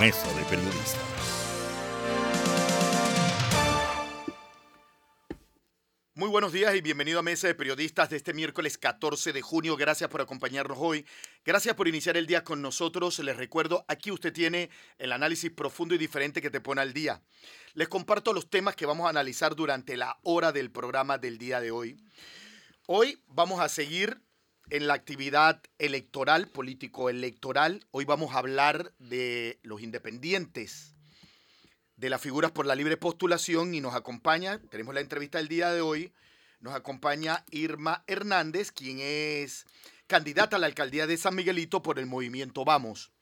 Mesa de Periodistas. Muy buenos días y bienvenido a Mesa de Periodistas de este miércoles 14 de junio. Gracias por acompañarnos hoy. Gracias por iniciar el día con nosotros. Les recuerdo, aquí usted tiene el análisis profundo y diferente que te pone al día. Les comparto los temas que vamos a analizar durante la hora del programa del día de hoy. Hoy vamos a seguir en la actividad electoral, político-electoral. Hoy vamos a hablar de los independientes de las figuras por la libre postulación y nos acompaña, tenemos la entrevista del día de hoy, nos acompaña Irma Hernández, quien es candidata a la alcaldía de San Miguelito por el movimiento Vamos.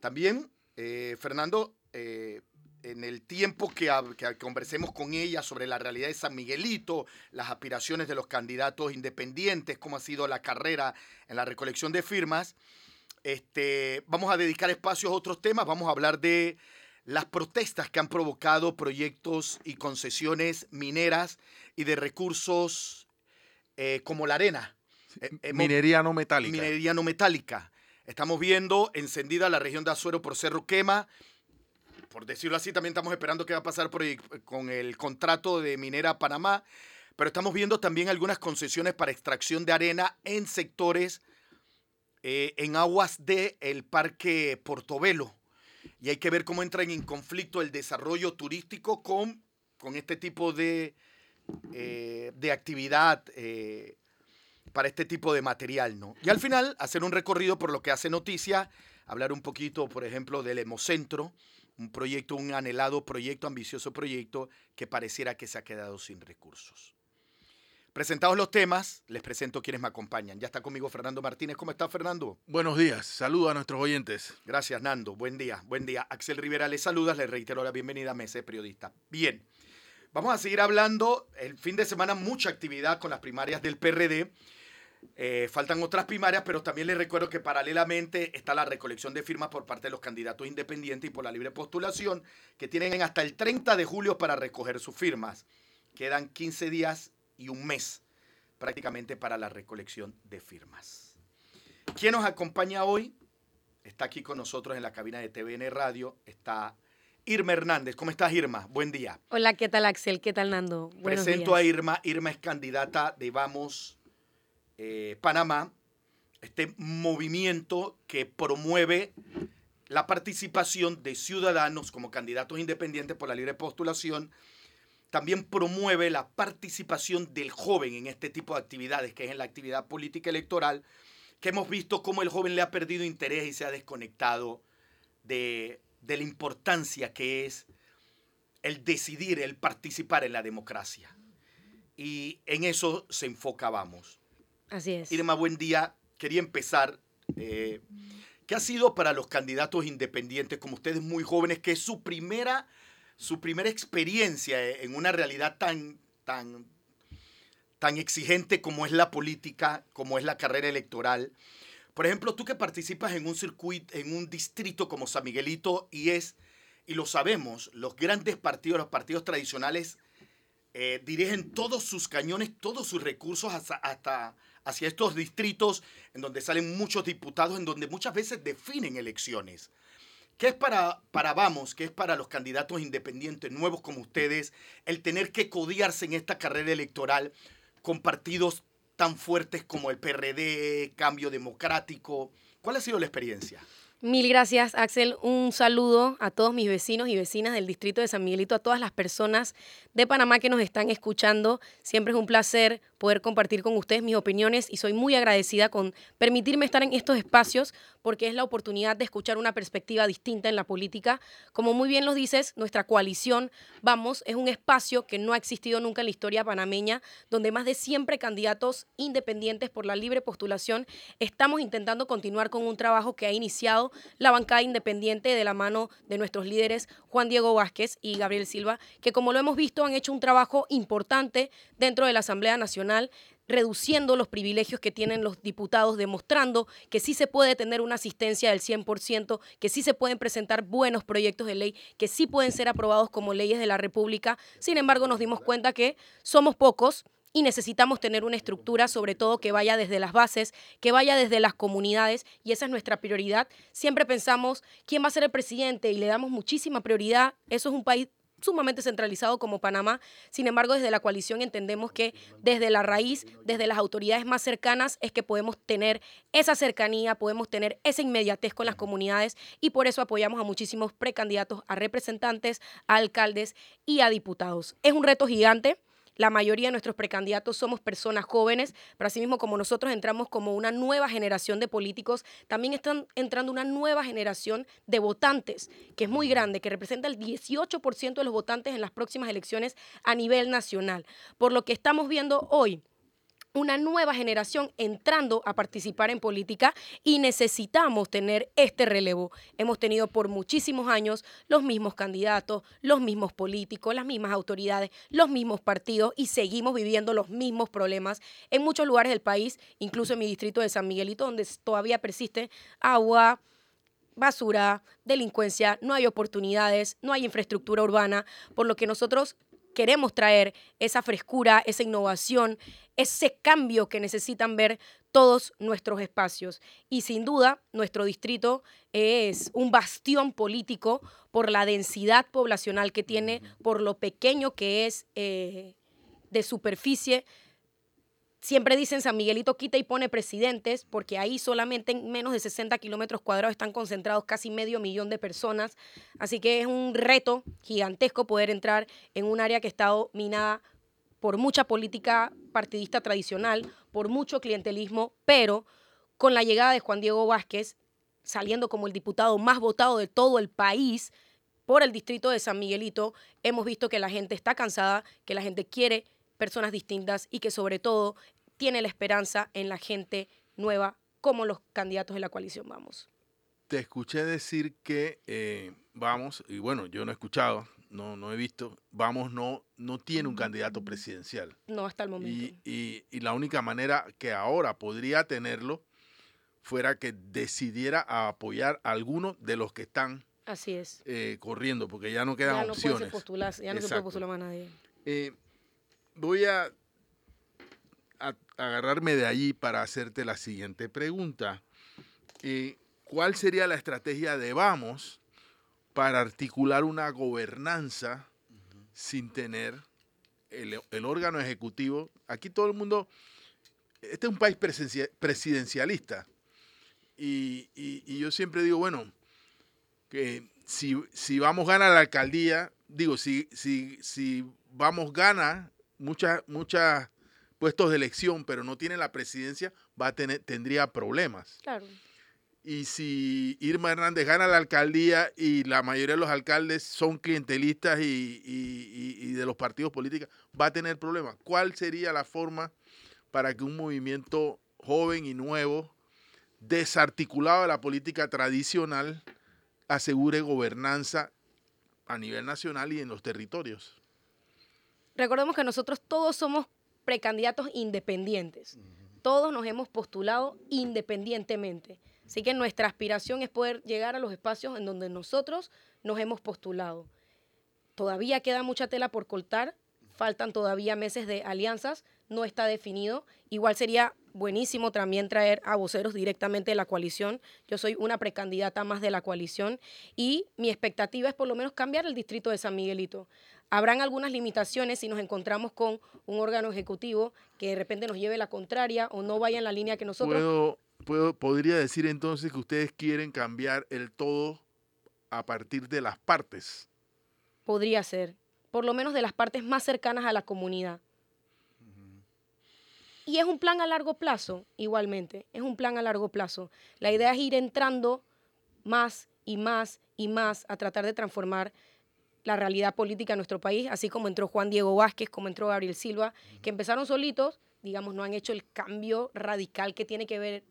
También, eh, Fernando, eh, en el tiempo que, que, conversemos con ella sobre la realidad de San Miguelito, las aspiraciones de los candidatos independientes, cómo ha sido la carrera en la recolección de firmas, este, vamos a dedicar espacios a otros temas, vamos a hablar de las protestas que han provocado proyectos y concesiones mineras y de recursos eh, como la arena. Eh, minería no metálica. Minería no metálica. Estamos viendo encendida la región de Azuero por Cerro Quema. Por decirlo así, también estamos esperando qué va a pasar con el contrato de Minera Panamá. Pero estamos viendo también algunas concesiones para extracción de arena en sectores, eh, en aguas del el Parque Portobelo y hay que ver cómo entra en conflicto el desarrollo turístico con, con este tipo de, eh, de actividad eh, para este tipo de material, ¿no? Y al final, hacer un recorrido por lo que hace noticia, hablar un poquito, por ejemplo, del Hemocentro, un proyecto, un anhelado proyecto, ambicioso proyecto que pareciera que se ha quedado sin recursos. Presentados los temas, les presento quienes me acompañan. Ya está conmigo Fernando Martínez. ¿Cómo está Fernando? Buenos días, saludo a nuestros oyentes. Gracias Nando, buen día, buen día. Axel Rivera les saluda, les reitero la bienvenida a Mesa Periodista. Bien, vamos a seguir hablando. El fin de semana mucha actividad con las primarias del PRD. Eh, faltan otras primarias, pero también les recuerdo que paralelamente está la recolección de firmas por parte de los candidatos independientes y por la libre postulación, que tienen hasta el 30 de julio para recoger sus firmas. Quedan 15 días y un mes prácticamente para la recolección de firmas. ¿Quién nos acompaña hoy? Está aquí con nosotros en la cabina de TVN Radio, está Irma Hernández. ¿Cómo estás, Irma? Buen día. Hola, ¿qué tal, Axel? ¿Qué tal, Nando? Buenos Presento a Irma. Irma es candidata de Vamos eh, Panamá, este movimiento que promueve la participación de ciudadanos como candidatos independientes por la libre postulación también promueve la participación del joven en este tipo de actividades, que es en la actividad política electoral, que hemos visto cómo el joven le ha perdido interés y se ha desconectado de, la importancia que es el decidir, el participar en la democracia. Y en eso se enfoca Vamos. Así es. Irma, buen día. Quería empezar. Eh, ¿Qué ha sido para los candidatos independientes como ustedes muy jóvenes, que es su primera su primera experiencia en una realidad tan, tan, tan exigente como es la política, como es la carrera electoral. Por ejemplo, tú que participas en un circuito, en un distrito como San Miguelito, y es, y lo sabemos, los grandes partidos, los partidos tradicionales, eh, dirigen todos sus cañones, todos sus recursos hasta hacia estos distritos en donde salen muchos diputados, en donde muchas veces definen elecciones. ¿Qué es para, para Vamos, qué es para los candidatos independientes nuevos como ustedes, el tener que codiarse en esta carrera electoral con partidos tan fuertes como el PRD, Cambio Democrático? ¿Cuál ha sido la experiencia? Mil gracias, Axel. Un saludo a todos mis vecinos y vecinas del distrito de San Miguelito, a todas las personas de Panamá que nos están escuchando. Siempre es un placer poder compartir con ustedes mis opiniones y soy muy agradecida con permitirme estar en estos espacios porque es la oportunidad de escuchar una perspectiva distinta en la política. Como muy bien lo dices, nuestra coalición, vamos, es un espacio que no ha existido nunca en la historia panameña, donde más de siempre candidatos independientes por la libre postulación estamos intentando continuar con un trabajo que ha iniciado la bancada independiente de la mano de nuestros líderes Juan Diego Vázquez y Gabriel Silva, que como lo hemos visto han hecho un trabajo importante dentro de la Asamblea Nacional reduciendo los privilegios que tienen los diputados, demostrando que sí se puede tener una asistencia del 100%, que sí se pueden presentar buenos proyectos de ley, que sí pueden ser aprobados como leyes de la República. Sin embargo, nos dimos cuenta que somos pocos y necesitamos tener una estructura, sobre todo que vaya desde las bases, que vaya desde las comunidades, y esa es nuestra prioridad. Siempre pensamos quién va a ser el presidente y le damos muchísima prioridad. Eso es un país sumamente centralizado como Panamá. Sin embargo, desde la coalición entendemos que desde la raíz, desde las autoridades más cercanas, es que podemos tener esa cercanía, podemos tener esa inmediatez con las comunidades y por eso apoyamos a muchísimos precandidatos a representantes, a alcaldes y a diputados. Es un reto gigante. La mayoría de nuestros precandidatos somos personas jóvenes, pero asimismo como nosotros entramos como una nueva generación de políticos, también están entrando una nueva generación de votantes, que es muy grande, que representa el 18% de los votantes en las próximas elecciones a nivel nacional. Por lo que estamos viendo hoy una nueva generación entrando a participar en política y necesitamos tener este relevo. Hemos tenido por muchísimos años los mismos candidatos, los mismos políticos, las mismas autoridades, los mismos partidos y seguimos viviendo los mismos problemas en muchos lugares del país, incluso en mi distrito de San Miguelito, donde todavía persiste agua, basura, delincuencia, no hay oportunidades, no hay infraestructura urbana, por lo que nosotros queremos traer esa frescura, esa innovación, ese cambio que necesitan ver todos nuestros espacios. Y sin duda, nuestro distrito es un bastión político por la densidad poblacional que tiene, por lo pequeño que es eh, de superficie, Siempre dicen San Miguelito quita y pone presidentes, porque ahí solamente en menos de 60 kilómetros cuadrados están concentrados casi medio millón de personas. Así que es un reto gigantesco poder entrar en un área que está dominada por mucha política partidista tradicional, por mucho clientelismo, pero con la llegada de Juan Diego Vázquez, saliendo como el diputado más votado de todo el país por el distrito de San Miguelito, hemos visto que la gente está cansada, que la gente quiere personas distintas y que sobre todo tiene la esperanza en la gente nueva como los candidatos de la coalición Vamos. Te escuché decir que eh, Vamos, y bueno, yo no he escuchado, no, no he visto, Vamos no, no tiene un candidato presidencial. No, hasta el momento. Y, y, la única manera que ahora podría tenerlo fuera que decidiera apoyar a alguno de los que están Así es. Eh, corriendo, porque ya no quedan ya no opciones. Postular, ya no se puede postular más nadie. Eh, voy a, agarrarme de allí para hacerte la siguiente pregunta. Eh, ¿Cuál sería la estrategia de Vamos para articular una gobernanza sin tener el, órgano ejecutivo? Aquí todo el mundo, este es un país presidencialista. Y, yo siempre digo, bueno, que si, si Vamos gana la alcaldía, digo, si, si, si Vamos gana muchas muchas puestos de elección, pero no tiene la presidencia, va a tener, tendría problemas. Claro. Y si Irma Hernández gana la alcaldía y la mayoría de los alcaldes son clientelistas y, de los partidos políticos, va a tener problemas. ¿Cuál sería la forma para que un movimiento joven y nuevo, desarticulado de la política tradicional, asegure gobernanza a nivel nacional y en los territorios? Recordemos que nosotros todos somos precandidatos independientes. Todos nos hemos postulado independientemente. Así que nuestra aspiración es poder llegar a los espacios en donde nosotros nos hemos postulado. Todavía queda mucha tela por cortar, faltan todavía meses de alianzas, no está definido. Igual sería buenísimo también traer a voceros directamente de la coalición. Yo soy una precandidata más de la coalición y mi expectativa es por lo menos cambiar el distrito de San Miguelito. Habrán algunas limitaciones si nos encontramos con un órgano ejecutivo que de repente nos lleve la contraria o no vaya en la línea que nosotros... Puedo, puedo, podría decir entonces que ustedes quieren cambiar el todo a partir de las partes. Podría ser, por lo menos de las partes más cercanas a la comunidad. Y es un plan a largo plazo, igualmente, es un plan a largo plazo. La idea es ir entrando más y más y más a tratar de transformar la realidad política de nuestro país, así como entró Juan Diego Vázquez, como entró Gabriel Silva, que empezaron solitos, digamos, no han hecho el cambio radical que tiene que ver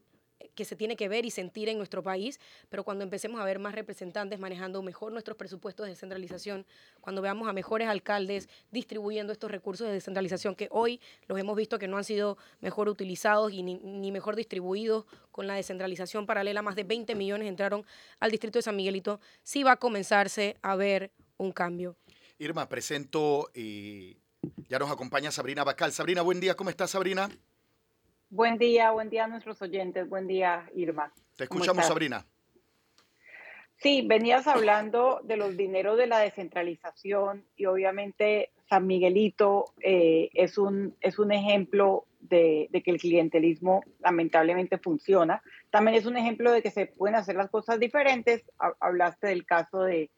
que se tiene que ver y sentir en nuestro país, pero cuando empecemos a ver más representantes manejando mejor nuestros presupuestos de descentralización, cuando veamos a mejores alcaldes distribuyendo estos recursos de descentralización que hoy los hemos visto que no han sido mejor utilizados y ni, ni mejor distribuidos con la descentralización paralela, más de 20 millones entraron al distrito de San Miguelito, sí va a comenzarse a ver un cambio. Irma, presento eh, Ya nos acompaña Sabrina Bacal. Sabrina, buen día. ¿Cómo estás, Sabrina? Buen día, buen día a nuestros oyentes. Buen día, Irma. Te escuchamos, Sabrina. Sí, venías hablando de los dineros de la descentralización y obviamente San Miguelito eh, es, un, es un ejemplo de, que el clientelismo lamentablemente funciona. También es un ejemplo de que se pueden hacer las cosas diferentes. Hablaste del caso de,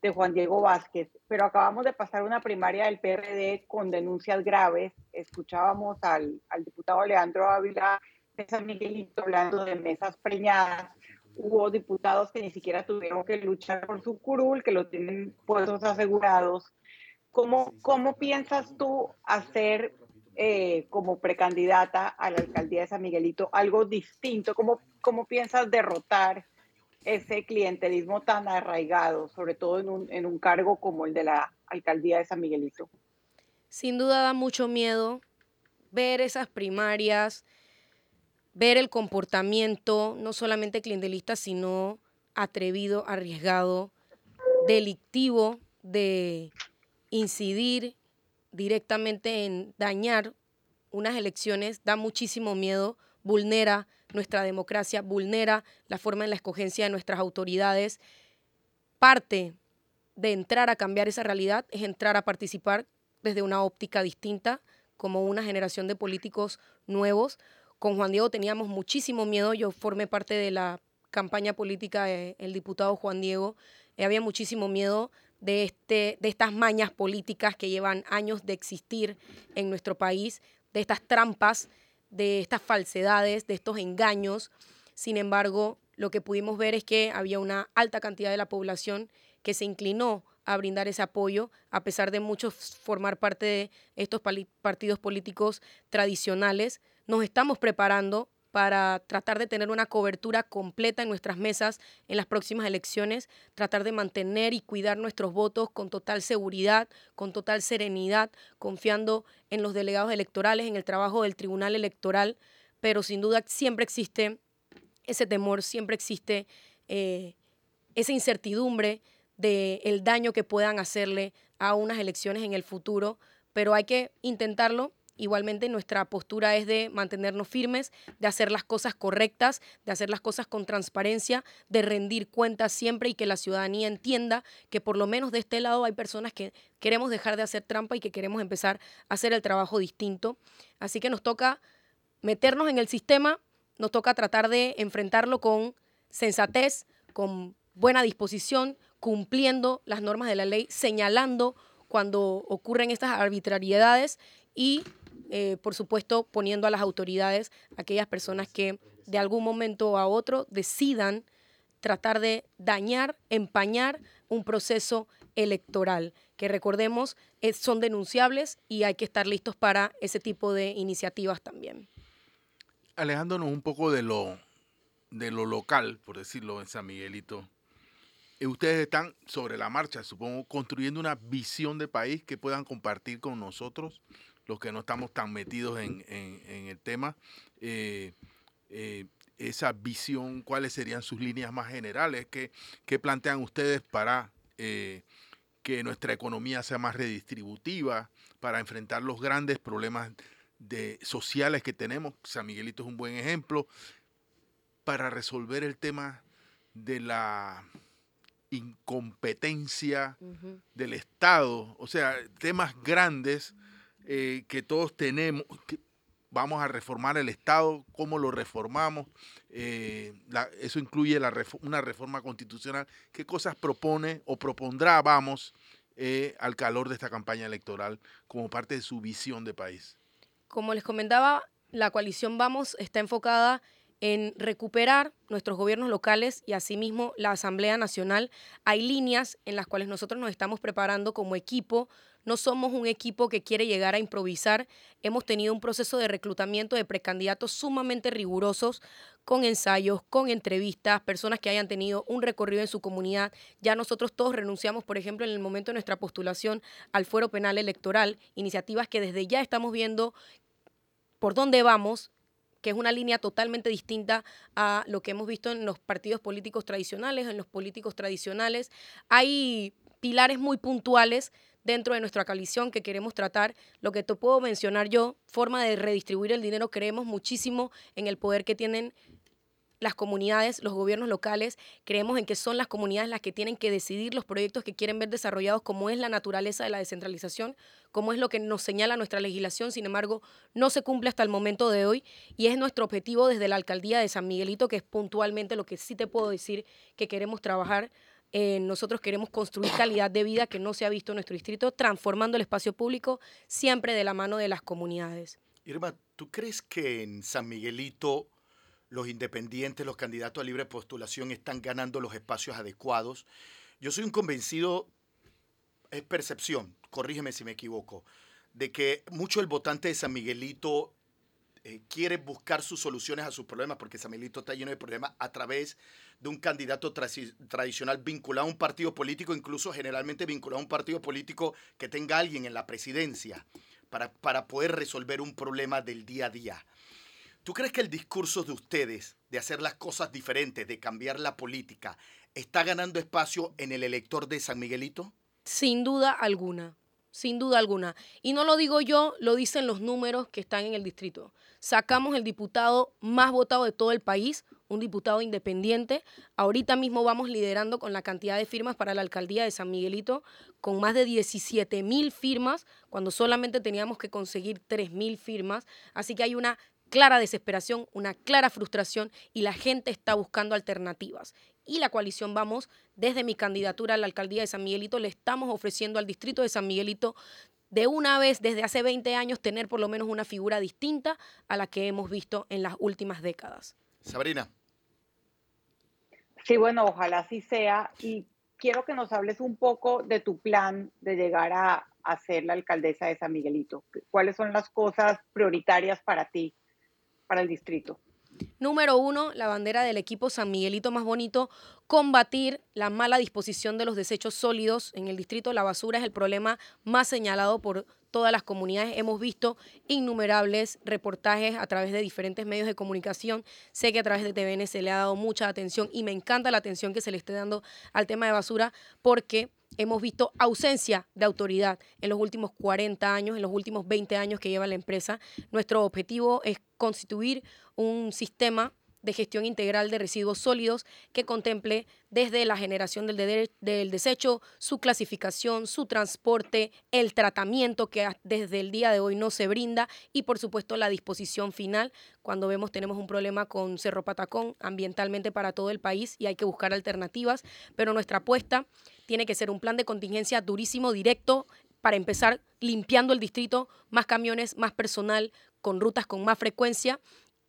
de Juan Diego Vázquez, pero acabamos de pasar una primaria del PRD con denuncias graves. Escuchábamos al, al diputado Leandro Ávila de San Miguelito hablando de mesas preñadas hubo diputados que ni siquiera tuvieron que luchar por su curul, que lo tienen puestos asegurados. ¿Cómo, cómo piensas tú hacer eh, como precandidata a la alcaldía de San Miguelito algo distinto? ¿Cómo, cómo piensas derrotar ese clientelismo tan arraigado, sobre todo en un, en un cargo como el de la alcaldía de San Miguelito? Sin duda da mucho miedo ver esas primarias, ver el comportamiento no solamente clientelista, sino atrevido, arriesgado, delictivo de incidir directamente en dañar unas elecciones, da muchísimo miedo, vulnera nuestra democracia, vulnera la forma en la escogencia de nuestras autoridades. Parte de entrar a cambiar esa realidad es entrar a participar desde una óptica distinta, como una generación de políticos nuevos, con Juan Diego teníamos muchísimo miedo. Yo formé parte de la campaña política del diputado Juan Diego. Eh, había muchísimo miedo de, este, de estas mañas políticas que llevan años de existir en nuestro país, de estas trampas, de estas falsedades, de estos engaños. Sin embargo, lo que pudimos ver es que había una alta cantidad de la población que se inclinó a brindar ese apoyo, a pesar de muchos formar parte de estos partidos políticos tradicionales. Nos estamos preparando para tratar de tener una cobertura completa en nuestras mesas en las próximas elecciones, tratar de mantener y cuidar nuestros votos con total seguridad, con total serenidad, confiando en los delegados electorales, en el trabajo del Tribunal Electoral, pero sin duda siempre existe ese temor, siempre existe eh, esa incertidumbre del daño que puedan hacerle a unas elecciones en el futuro, pero hay que intentarlo. Igualmente nuestra postura es de mantenernos firmes, de hacer las cosas correctas, de hacer las cosas con transparencia, de rendir cuentas siempre y que la ciudadanía entienda que por lo menos de este lado hay personas que queremos dejar de hacer trampa y que queremos empezar a hacer el trabajo distinto. Así que nos toca meternos en el sistema, nos toca tratar de enfrentarlo con sensatez, con buena disposición, cumpliendo las normas de la ley, señalando cuando ocurren estas arbitrariedades y, eh, por supuesto, poniendo a las autoridades, aquellas personas que de algún momento a otro decidan tratar de dañar, empañar un proceso electoral, que recordemos son denunciables y hay que estar listos para ese tipo de iniciativas también. Alejándonos un poco de lo, de lo local, por decirlo en San Miguelito, eh, ustedes están sobre la marcha, supongo, construyendo una visión de país que puedan compartir con nosotros, los que no estamos tan metidos en, el tema. Eh, eh, esa visión, cuáles serían sus líneas más generales, qué, qué plantean ustedes para que nuestra economía sea más redistributiva, para enfrentar los grandes problemas de, sociales que tenemos. San Miguelito es un buen ejemplo, para resolver el tema de la incompetencia del Estado, o sea, temas grandes eh, que todos tenemos. vamos a reformar el Estado, cómo lo reformamos, eh, eso incluye la, una reforma constitucional. ¿Qué cosas propone o propondrá, vamos, eh, al calor de esta campaña electoral como parte de su visión de país? Como les comentaba, la coalición Vamos está enfocada en recuperar nuestros gobiernos locales y asimismo la Asamblea Nacional. Hay líneas en las cuales nosotros nos estamos preparando como equipo. No somos un equipo que quiere llegar a improvisar. Hemos tenido un proceso de reclutamiento de precandidatos sumamente rigurosos, con ensayos, con entrevistas, personas que hayan tenido un recorrido en su comunidad. Ya nosotros todos renunciamos, por ejemplo, en el momento de nuestra postulación al fuero penal electoral, iniciativas que desde ya estamos viendo por dónde vamos, que es una línea totalmente distinta a lo que hemos visto en los partidos políticos tradicionales, en los políticos tradicionales. Hay pilares muy puntuales dentro de nuestra coalición que queremos tratar. Lo que te puedo mencionar yo, forma de redistribuir el dinero, creemos muchísimo en el poder que tienen las comunidades, los gobiernos locales, creemos en que son las comunidades las que tienen que decidir los proyectos que quieren ver desarrollados, como es la naturaleza de la descentralización, como es lo que nos señala nuestra legislación, sin embargo, no se cumple hasta el momento de hoy y es nuestro objetivo desde la alcaldía de San Miguelito, que es puntualmente lo que sí te puedo decir que queremos trabajar. Eh, nosotros queremos construir calidad de vida que no se ha visto en nuestro distrito, transformando el espacio público siempre de la mano de las comunidades. Irma, ¿tú crees que en San Miguelito los independientes, los candidatos a libre postulación están ganando los espacios adecuados. Yo soy un convencido, es percepción, corrígeme si me equivoco, de que mucho el votante de San Miguelito eh, quiere buscar sus soluciones a sus problemas, porque San Miguelito está lleno de problemas a través de un candidato tradicional vinculado a un partido político, incluso generalmente vinculado a un partido político que tenga alguien en la presidencia para, para poder resolver un problema del día a día. ¿Tú crees que el discurso de ustedes de hacer las cosas diferentes, de cambiar la política, está ganando espacio en el elector de San Miguelito? Sin duda alguna, sin duda alguna. Y no lo digo yo, lo dicen los números que están en el distrito. Sacamos el diputado más votado de todo el país, un diputado independiente. Ahorita mismo vamos liderando con la cantidad de firmas para la alcaldía de San Miguelito, con más de 17 mil firmas, cuando solamente teníamos que conseguir 3 mil firmas. Así que hay una clara desesperación, una clara frustración y la gente está buscando alternativas. Y la coalición Vamos, desde mi candidatura a la alcaldía de San Miguelito, le estamos ofreciendo al distrito de San Miguelito de una vez, desde hace 20 años, tener por lo menos una figura distinta a la que hemos visto en las últimas décadas. Sabrina. Sí, bueno, ojalá así sea. Y quiero que nos hables un poco de tu plan de llegar a, a ser la alcaldesa de San Miguelito. ¿Cuáles son las cosas prioritarias para ti para el distrito. Número uno, la bandera del equipo San Miguelito más bonito, combatir la mala disposición de los desechos sólidos en el distrito. La basura es el problema más señalado por todas las comunidades. Hemos visto innumerables reportajes a través de diferentes medios de comunicación. Sé que a través de TVN se le ha dado mucha atención y me encanta la atención que se le esté dando al tema de basura porque hemos visto ausencia de autoridad en los últimos 40 años, en los últimos 20 años que lleva la empresa. Nuestro objetivo es constituir un sistema de gestión integral de residuos sólidos que contemple desde la generación del, del, desecho, su clasificación, su transporte, el tratamiento que desde el día de hoy no se brinda y por supuesto la disposición final. Cuando vemos tenemos un problema con Cerro Patacón ambientalmente para todo el país y hay que buscar alternativas, pero nuestra apuesta tiene que ser un plan de contingencia durísimo, directo, para empezar limpiando el distrito, más camiones, más personal, con rutas con más frecuencia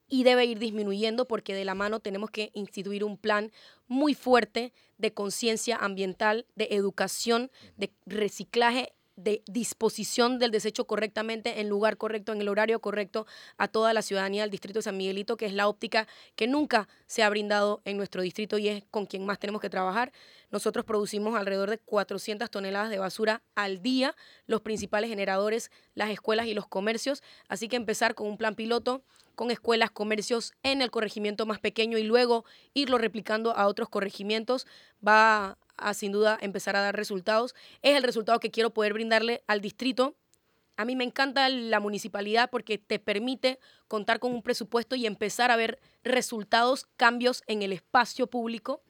y debe ir disminuyendo porque de la mano tenemos que instituir un plan muy fuerte de conciencia ambiental, de educación, de reciclaje de disposición del desecho correctamente, en lugar correcto, en el horario correcto a toda la ciudadanía del distrito de San Miguelito, que es la óptica que nunca se ha brindado en nuestro distrito y es con quien más tenemos que trabajar. Nosotros producimos alrededor de 400 toneladas de basura al día, los principales generadores, las escuelas y los comercios, así que empezar con un plan piloto con escuelas, comercios en el corregimiento más pequeño y luego irlo replicando a otros corregimientos va sin duda empezar a dar resultados. Es el resultado que quiero poder brindarle al distrito. A mí me encanta la municipalidad porque te permite contar con un presupuesto y empezar a ver resultados, cambios en el espacio público.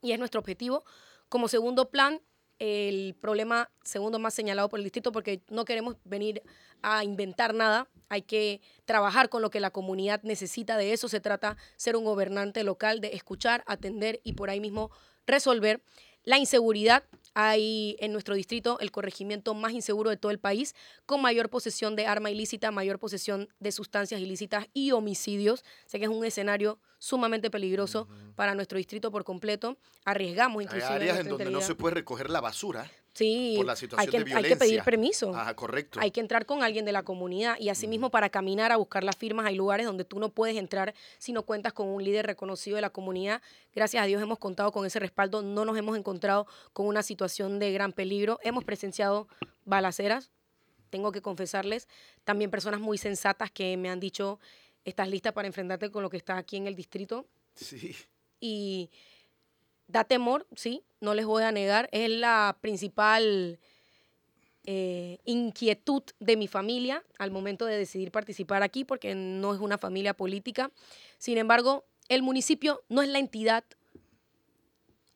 Y es nuestro objetivo. Como segundo plan, el problema segundo más señalado por el distrito porque no queremos venir a inventar nada, hay que trabajar con lo que la comunidad necesita, de eso se trata ser un gobernante local, de escuchar, atender y por ahí mismo resolver. La inseguridad, hay en nuestro distrito el corregimiento más inseguro de todo el país, con mayor posesión de arma ilícita, mayor posesión de sustancias ilícitas y homicidios. Sé que es un escenario sumamente peligroso para nuestro distrito por completo. Arriesgamos inclusive. Hay áreas en donde no se puede recoger la basura. Sí, por la situación hay, que, de violencia. hay que pedir permiso. Ah, correcto. Hay que entrar con alguien de la comunidad y asimismo para caminar a buscar las firmas hay lugares donde tú no puedes entrar si no cuentas con un líder reconocido de la comunidad. Gracias a Dios hemos contado con ese respaldo, no nos hemos encontrado con una situación de gran peligro. Hemos presenciado balaceras, tengo que confesarles, también personas muy sensatas que me han dicho, ¿estás lista para enfrentarte con lo que está aquí en el distrito? Sí. Y da temor, sí, no les voy a negar, es la principal eh, inquietud de mi familia al momento de decidir participar aquí, porque no es una familia política. Sin embargo, el municipio no es la entidad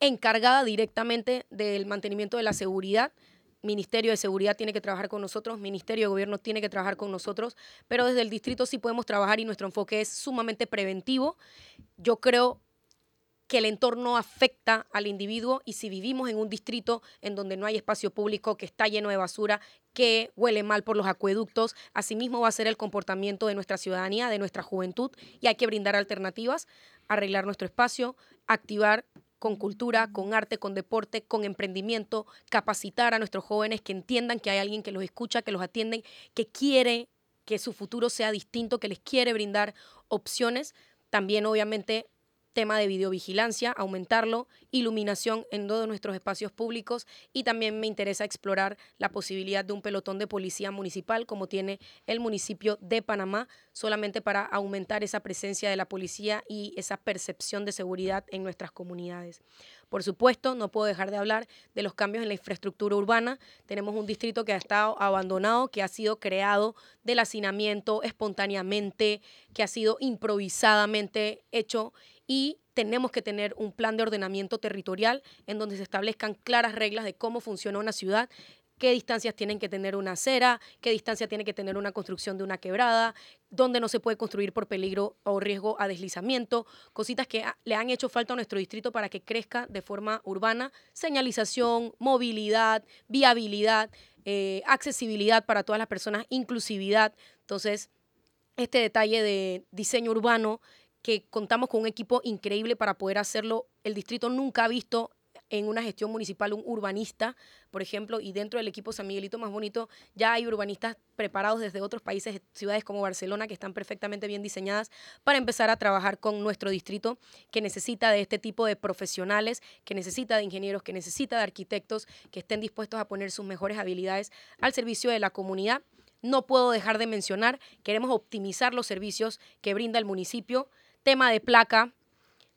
encargada directamente del mantenimiento de la seguridad. Ministerio de Seguridad tiene que trabajar con nosotros, Ministerio de Gobierno tiene que trabajar con nosotros, pero desde el distrito sí podemos trabajar y nuestro enfoque es sumamente preventivo. Yo creo que el entorno afecta al individuo y si vivimos en un distrito en donde no hay espacio público, que está lleno de basura, que huele mal por los acueductos, asimismo va a ser el comportamiento de nuestra ciudadanía, de nuestra juventud y hay que brindar alternativas, arreglar nuestro espacio, activar con cultura, con arte, con deporte, con emprendimiento, capacitar a nuestros jóvenes que entiendan que hay alguien que los escucha, que los atiende, que quiere que su futuro sea distinto, que les quiere brindar opciones. También obviamente tema de videovigilancia, aumentarlo, iluminación en todos nuestros espacios públicos y también me interesa explorar la posibilidad de un pelotón de policía municipal como tiene el municipio de Panamá, solamente para aumentar esa presencia de la policía y esa percepción de seguridad en nuestras comunidades. Por supuesto, no puedo dejar de hablar de los cambios en la infraestructura urbana. Tenemos un distrito que ha estado abandonado, que ha sido creado del hacinamiento espontáneamente, que ha sido improvisadamente hecho y tenemos que tener un plan de ordenamiento territorial en donde se establezcan claras reglas de cómo funciona una ciudad qué distancias tienen que tener una acera, qué distancia tiene que tener una construcción de una quebrada, dónde no se puede construir por peligro o riesgo a deslizamiento, cositas que le han hecho falta a nuestro distrito para que crezca de forma urbana, señalización, movilidad, viabilidad, eh, accesibilidad para todas las personas, inclusividad. Entonces, este detalle de diseño urbano que contamos con un equipo increíble para poder hacerlo. El distrito nunca ha visto en una gestión municipal un urbanista, por ejemplo, y dentro del equipo San Miguelito Más Bonito ya hay urbanistas preparados desde otros países, ciudades como Barcelona, que están perfectamente bien diseñadas para empezar a trabajar con nuestro distrito, que necesita de este tipo de profesionales, que necesita de ingenieros, que necesita de arquitectos, que estén dispuestos a poner sus mejores habilidades al servicio de la comunidad. No puedo dejar de mencionar, queremos optimizar los servicios que brinda el municipio tema de placa,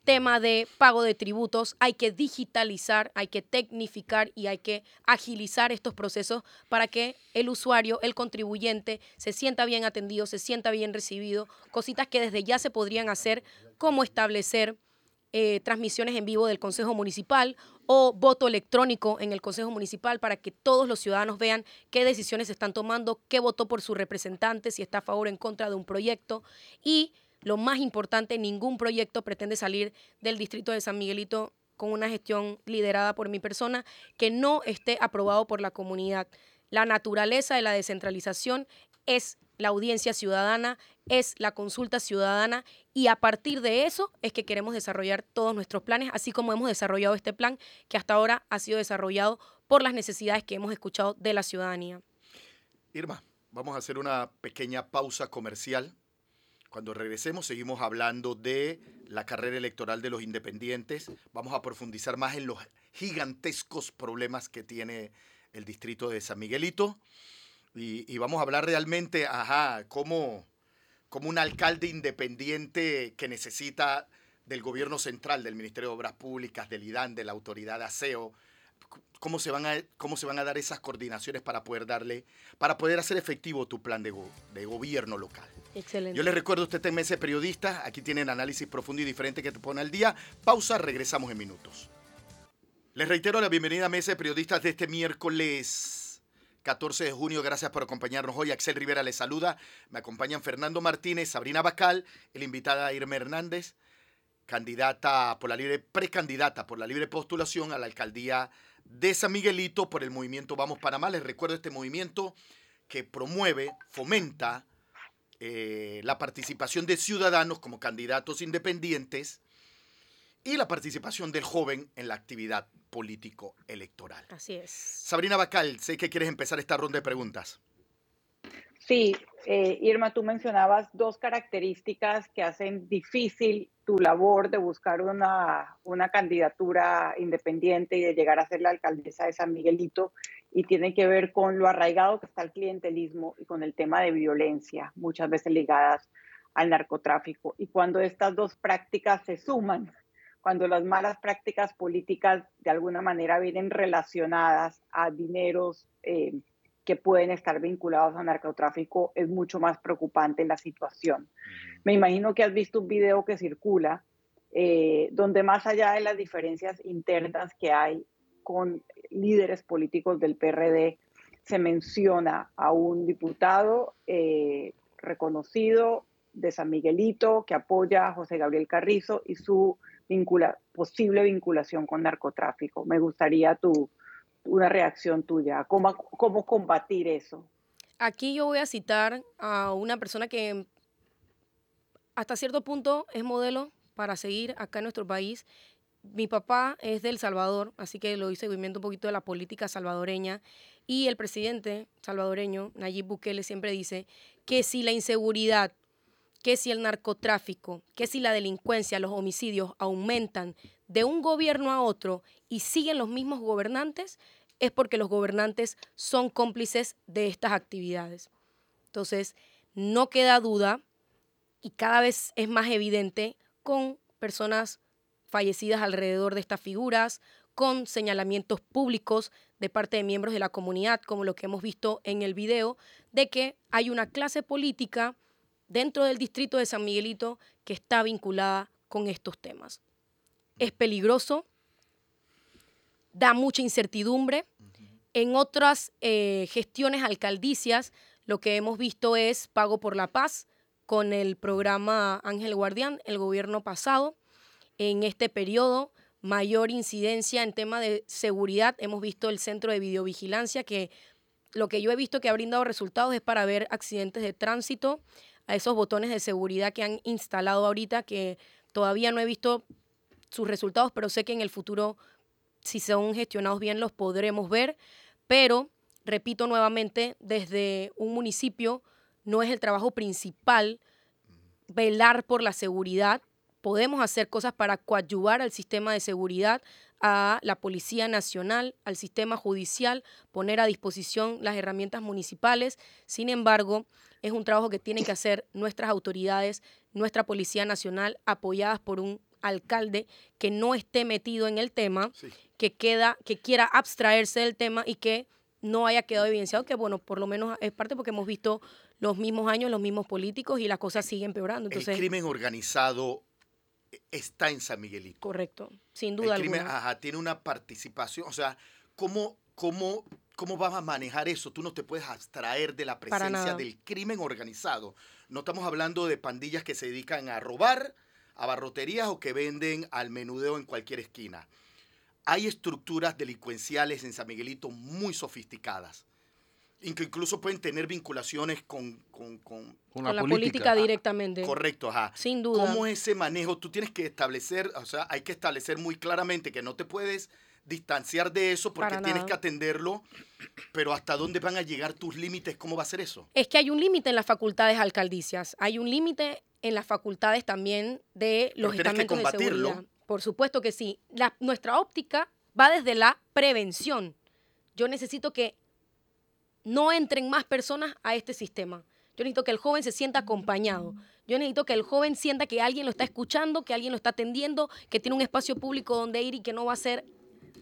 tema de pago de tributos, hay que digitalizar, hay que tecnificar y hay que agilizar estos procesos para que el usuario, el contribuyente, se sienta bien atendido, se sienta bien recibido, cositas que desde ya se podrían hacer, como establecer eh, transmisiones en vivo del Consejo Municipal o voto electrónico en el Consejo Municipal para que todos los ciudadanos vean qué decisiones se están tomando, qué votó por su representante, si está a favor o en contra de un proyecto. Y lo más importante, ningún proyecto pretende salir del distrito de San Miguelito con una gestión liderada por mi persona que no esté aprobado por la comunidad. La naturaleza de la descentralización es la audiencia ciudadana, es la consulta ciudadana y a partir de eso es que queremos desarrollar todos nuestros planes, así como hemos desarrollado este plan que hasta ahora ha sido desarrollado por las necesidades que hemos escuchado de la ciudadanía. Irma, vamos a hacer una pequeña pausa comercial cuando regresemos seguimos hablando de la carrera electoral de los independientes. Vamos a profundizar más en los gigantescos problemas que tiene el distrito de San Miguelito. Y, vamos a hablar realmente, ajá, cómo, como un alcalde independiente que necesita del gobierno central, del Ministerio de Obras Públicas, del IDAN, de la Autoridad de Aseo, cómo se van a, cómo se van a dar esas coordinaciones para poder darle, para poder hacer efectivo tu plan de gobierno local. Excelente. Yo les recuerdo, usted es ese periodista, aquí tienen análisis profundo y diferente que te pone al día. Pausa, regresamos en minutos. Les reitero la bienvenida a Mesa de Periodistas de este miércoles 14 de junio. Gracias por acompañarnos hoy. Axel Rivera les saluda. Me acompañan Fernando Martínez, Sabrina Bacal, el invitada Irma Hernández, candidata por la libre, precandidata por la libre postulación a la alcaldía de San Miguelito por el movimiento Vamos Panamá. Les recuerdo este movimiento que promueve, fomenta eh, la participación de ciudadanos como candidatos independientes y la participación del joven en la actividad político-electoral. Así es. Sabrina Bacal, sé que quieres empezar esta ronda de preguntas. Sí, eh, Irma, tú mencionabas dos características que hacen difícil tu labor de buscar una, una candidatura independiente y de llegar a ser la alcaldesa de San Miguelito y tiene que ver con lo arraigado que está el clientelismo y con el tema de violencia, muchas veces ligadas al narcotráfico. Y cuando estas dos prácticas se suman, cuando las malas prácticas políticas de alguna manera vienen relacionadas a dineros eh, que pueden estar vinculados a narcotráfico, es mucho más preocupante la situación. Me imagino que has visto un video que circula eh, donde más allá de las diferencias internas que hay con líderes políticos del PRD, se menciona a un diputado eh, reconocido de San Miguelito que apoya a José Gabriel Carrizo y su posible vinculación con narcotráfico. Me gustaría tu, una reacción tuya, ¿Cómo, cómo combatir eso. Aquí yo voy a citar a una persona que hasta cierto punto es modelo para seguir acá en nuestro país. Mi papá es del Salvador, así que lo hice seguimiento un poquito de la política salvadoreña. Y el presidente salvadoreño, Nayib Bukele, siempre dice que si la inseguridad, que si el narcotráfico, que si la delincuencia, los homicidios aumentan de un gobierno a otro y siguen los mismos gobernantes, es porque los gobernantes son cómplices de estas actividades. Entonces, no queda duda y cada vez es más evidente con personas fallecidas alrededor de estas figuras, con señalamientos públicos de parte de miembros de la comunidad, como lo que hemos visto en el video, de que hay una clase política dentro del distrito de San Miguelito que está vinculada con estos temas. Es peligroso, da mucha incertidumbre. En otras eh, gestiones alcaldicias, lo que hemos visto es pago por la paz con el programa Ángel Guardián, el gobierno pasado. En este periodo mayor incidencia en tema de seguridad. Hemos visto el centro de videovigilancia que lo que yo he visto que ha brindado resultados es para ver accidentes de tránsito, a esos botones de seguridad que han instalado ahorita, que todavía no he visto sus resultados, pero sé que en el futuro, si son gestionados bien, los podremos ver. Pero, repito nuevamente, desde un municipio no es el trabajo principal velar por la seguridad, podemos hacer cosas para coadyuvar al sistema de seguridad, a la Policía Nacional, al sistema judicial, poner a disposición las herramientas municipales. Sin embargo, es un trabajo que tienen que hacer nuestras autoridades, nuestra Policía Nacional, apoyadas por un alcalde que no esté metido en el tema, que queda, que quiera abstraerse del tema y que no haya quedado evidenciado, que bueno, por lo menos es parte porque hemos visto los mismos años, los mismos políticos y las cosas siguen empeorando. Entonces, el crimen organizado está en San Miguelito. Correcto, sin duda el crimen, alguna. Ajá, tiene una participación, o sea, ¿cómo, cómo, ¿cómo vas a manejar eso? Tú no te puedes abstraer de la presencia del crimen organizado. No estamos hablando de pandillas que se dedican a robar, a barroterías o que venden al menudeo en cualquier esquina. Hay estructuras delincuenciales en San Miguelito muy sofisticadas que incluso pueden tener vinculaciones con, con, con, la, política. directamente. Correcto, ajá. Sin duda. ¿Cómo ese manejo? Tú tienes que establecer, o sea, hay que establecer muy claramente que no te puedes distanciar de eso porque tienes que atenderlo, pero ¿hasta dónde van a llegar tus límites? ¿Cómo va a ser eso? Es que hay un límite en las facultades alcaldicias, hay un límite en las facultades también de los estamentos de seguridad. Por supuesto que sí. La, nuestra óptica va desde la prevención. Yo necesito que no entren más personas a este sistema. Yo necesito que el joven se sienta acompañado. Yo necesito que el joven sienta que alguien lo está escuchando, que alguien lo está atendiendo, que tiene un espacio público donde ir y que no va a ser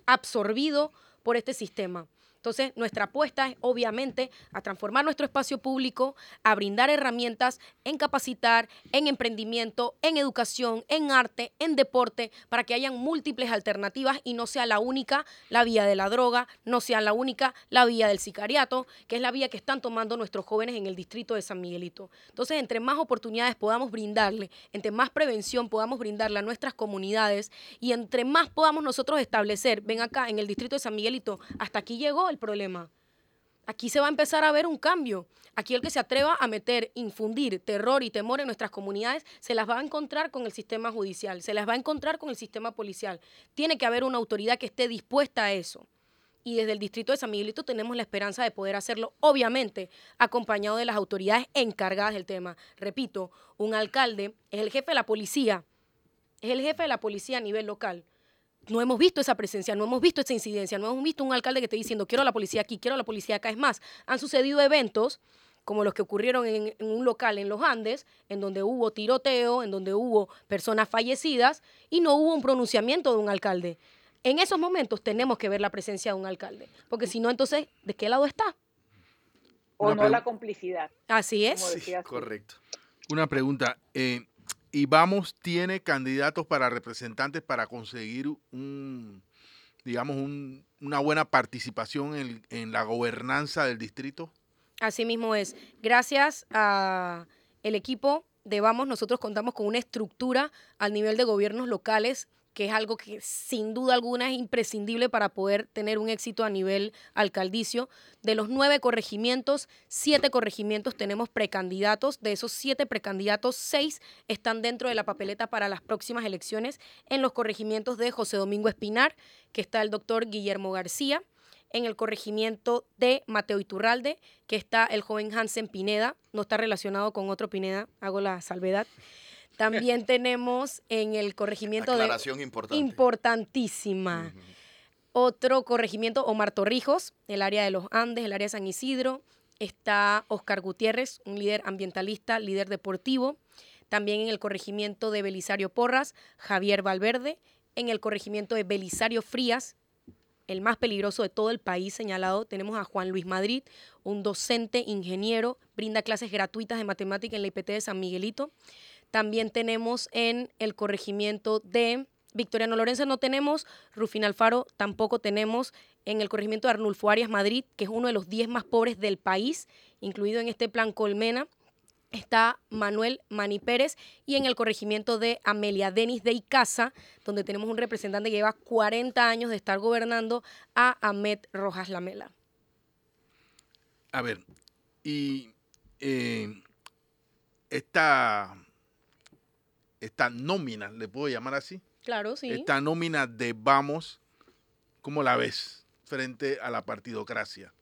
absorbido por este sistema. Entonces, nuestra apuesta es obviamente a transformar nuestro espacio público, a brindar herramientas en capacitar, en emprendimiento, en educación, en arte, en deporte, para que hayan múltiples alternativas y no sea la única la vía de la droga, no sea la única la vía del sicariato, que es la vía que están tomando nuestros jóvenes en el distrito de San Miguelito. Entonces, entre más oportunidades podamos brindarle, entre más prevención podamos brindarle a nuestras comunidades y entre más podamos nosotros establecer, ven acá en el distrito de San Miguelito, hasta aquí llegó el problema. Aquí se va a empezar a ver un cambio. Aquí el que se atreva a meter, infundir terror y temor en nuestras comunidades, se las va a encontrar con el sistema judicial, se las va a encontrar con el sistema policial. Tiene que haber una autoridad que esté dispuesta a eso. Y desde el distrito de San Miguelito tenemos la esperanza de poder hacerlo, obviamente, acompañado de las autoridades encargadas del tema. Repito, un alcalde es el jefe de la policía, es el jefe de la policía a nivel local no hemos visto esa presencia, no hemos visto esa incidencia, no hemos visto un alcalde que esté diciendo quiero la policía aquí, quiero la policía acá. Es más, han sucedido eventos como los que ocurrieron en, un local en los Andes, en donde hubo tiroteo, en donde hubo personas fallecidas y no hubo un pronunciamiento de un alcalde. En esos momentos tenemos que ver la presencia de un alcalde, porque si no, entonces, ¿de qué lado está? o no la complicidad. Así es. Sí, correcto. Una pregunta. Eh, ¿Y Vamos tiene candidatos para representantes para conseguir un, digamos, una buena participación en, en la gobernanza del distrito? Así mismo es. Gracias a el equipo de Vamos, nosotros contamos con una estructura al nivel de gobiernos locales que es algo que sin duda alguna es imprescindible para poder tener un éxito a nivel alcaldicio. De los nueve corregimientos, siete corregimientos tenemos precandidatos. De esos siete precandidatos, seis están dentro de la papeleta para las próximas elecciones en los corregimientos de José Domingo Espinar, que está el doctor Guillermo García, en el corregimiento de Mateo Iturralde, que está el joven Hansen Pineda, no está relacionado con otro Pineda, hago la salvedad. También tenemos en el corregimiento Aclaración de... Importante. Importantísima. Otro corregimiento, Omar Torrijos, el área de los Andes, el área de San Isidro. Está Oscar Gutiérrez, un líder ambientalista, líder deportivo. También en el corregimiento de Belisario Porras, Javier Valverde. En el corregimiento de Belisario Frías, el más peligroso de todo el país señalado, tenemos a Juan Luis Madrid, un docente, ingeniero, brinda clases gratuitas de matemática en la IPT de San Miguelito. También tenemos en el corregimiento de Victoriano Lorenzo no tenemos, Rufín Alfaro tampoco tenemos, en el corregimiento de Arnulfo Arias Madrid, que es uno de los 10 más pobres del país, incluido en este plan Colmena, está Manuel Mani Pérez y en el corregimiento de Amelia Denis de Icaza, donde tenemos un representante que lleva 40 años de estar gobernando, a Ahmed Rojas Lamela. A ver, y eh, esta esta nómina, le puedo llamar así. Claro, sí. Esta nómina de Vamos, ¿cómo la ves frente a la partidocracia?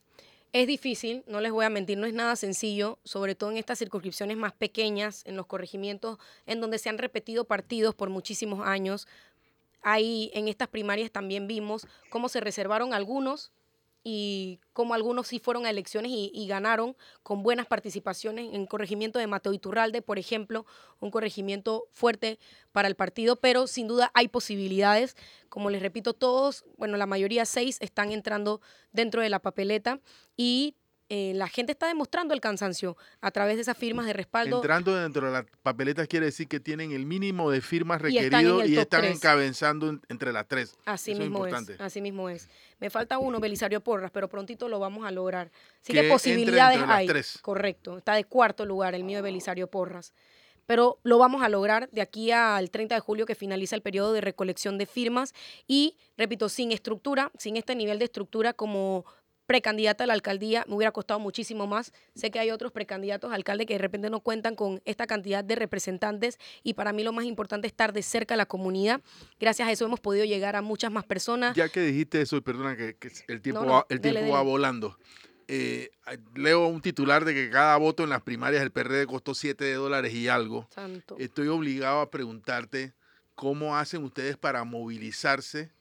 Es difícil, no les voy a mentir, no es nada sencillo, sobre todo en estas circunscripciones más pequeñas, en los corregimientos, en donde se han repetido partidos por muchísimos años. Ahí en estas primarias también vimos cómo se reservaron algunos y como algunos sí fueron a elecciones y, ganaron con buenas participaciones en corregimiento de Mateo Iturralde, por ejemplo, un corregimiento fuerte para el partido, pero sin duda hay posibilidades. Como les repito, todos, bueno, la mayoría seis están entrando dentro de la papeleta y eh, la gente está demostrando el cansancio a través de esas firmas de respaldo. Entrando dentro de las papeletas quiere decir que tienen el mínimo de firmas requerido y están, encabezando entre las tres. Así mismo es, así mismo es. Me falta uno, Belisario Porras, pero prontito lo vamos a lograr. Así que, posibilidades hay. Correcto. Está de cuarto lugar el mío de Belisario Porras pero lo vamos a lograr de aquí al 30 de julio que finaliza el periodo de recolección de firmas y, repito, sin estructura, sin este nivel de estructura como precandidata a la alcaldía me hubiera costado muchísimo más. Sé que hay otros precandidatos a alcalde que de repente no cuentan con esta cantidad de representantes y para mí lo más importante es estar de cerca a la comunidad. Gracias a eso hemos podido llegar a muchas más personas. Ya que dijiste eso, y perdona que, el tiempo, va, el tiempo va volando. Eh, leo un titular de que cada voto en las primarias del PRD costó 7 dólares y algo. Estoy obligado a preguntarte cómo hacen ustedes para movilizarse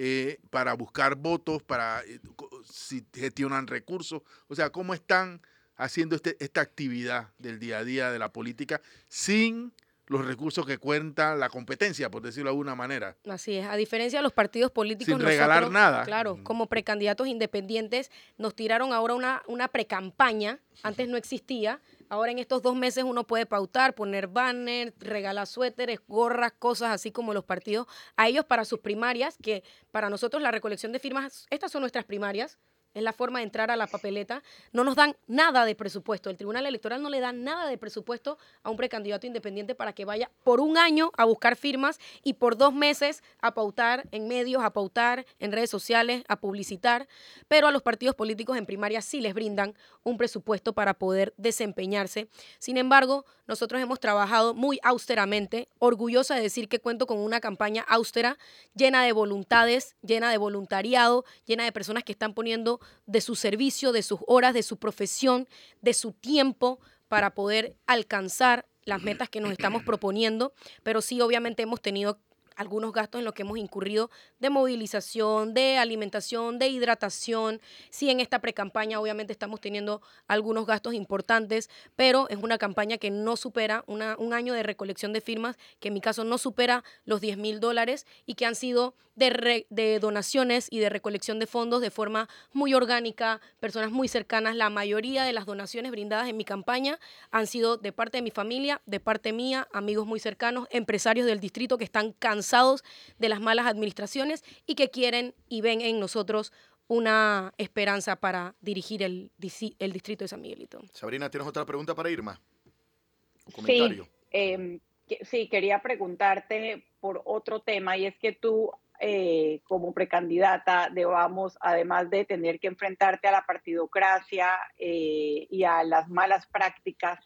eh, para buscar votos, para eh, si gestionan recursos, o sea, cómo están haciendo este, esta actividad del día a día de la política sin los recursos que cuenta la competencia, por decirlo de alguna manera. Así es, a diferencia de los partidos políticos. Sin regalar nada. Claro, como precandidatos independientes nos tiraron ahora una, una precampaña, antes no existía, Ahora en estos dos meses uno puede pautar, poner banner, regalar suéteres, gorras, cosas así como los partidos a ellos para sus primarias, que para nosotros la recolección de firmas, estas son nuestras primarias, es la forma de entrar a la papeleta. No nos dan nada de presupuesto. El Tribunal Electoral no le da nada de presupuesto a un precandidato independiente para que vaya por un año a buscar firmas y por dos meses a pautar en medios, a pautar en redes sociales, a publicitar. Pero a los partidos políticos en primaria sí les brindan un presupuesto para poder desempeñarse. Sin embargo, nosotros hemos trabajado muy austeramente, orgullosa de decir que cuento con una campaña austera, llena de voluntades, llena de voluntariado, llena de personas que están poniendo de su servicio, de sus horas, de su profesión, de su tiempo para poder alcanzar las metas que nos estamos proponiendo, pero sí obviamente hemos tenido algunos gastos en los que hemos incurrido de movilización, de alimentación, de hidratación. Sí, en esta precampaña obviamente estamos teniendo algunos gastos importantes, pero es una campaña que no supera un año de recolección de firmas, que en mi caso no supera los 10 mil dólares y que han sido de donaciones y de recolección de fondos de forma muy orgánica, personas muy cercanas. La mayoría de las donaciones brindadas en mi campaña han sido de parte de mi familia, de parte mía, amigos muy cercanos, empresarios del distrito que están cansados de las malas administraciones y que quieren y ven en nosotros una esperanza para dirigir el, el distrito de San Miguelito. Sabrina, ¿tienes otra pregunta para Irma? Sí, em, sí, quería preguntarte por otro tema y es que tú eh, como precandidata de Vamos, además de tener que enfrentarte a la partidocracia eh, y a las malas prácticas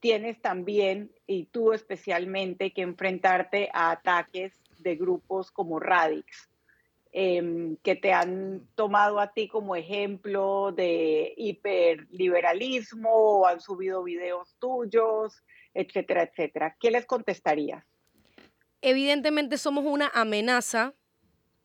tienes también, y tú especialmente, que enfrentarte a ataques de grupos como Radix, em, que te han tomado a ti como ejemplo de hiperliberalismo, o han subido videos tuyos, etcétera, etcétera. ¿Qué les contestarías? Evidentemente somos una amenaza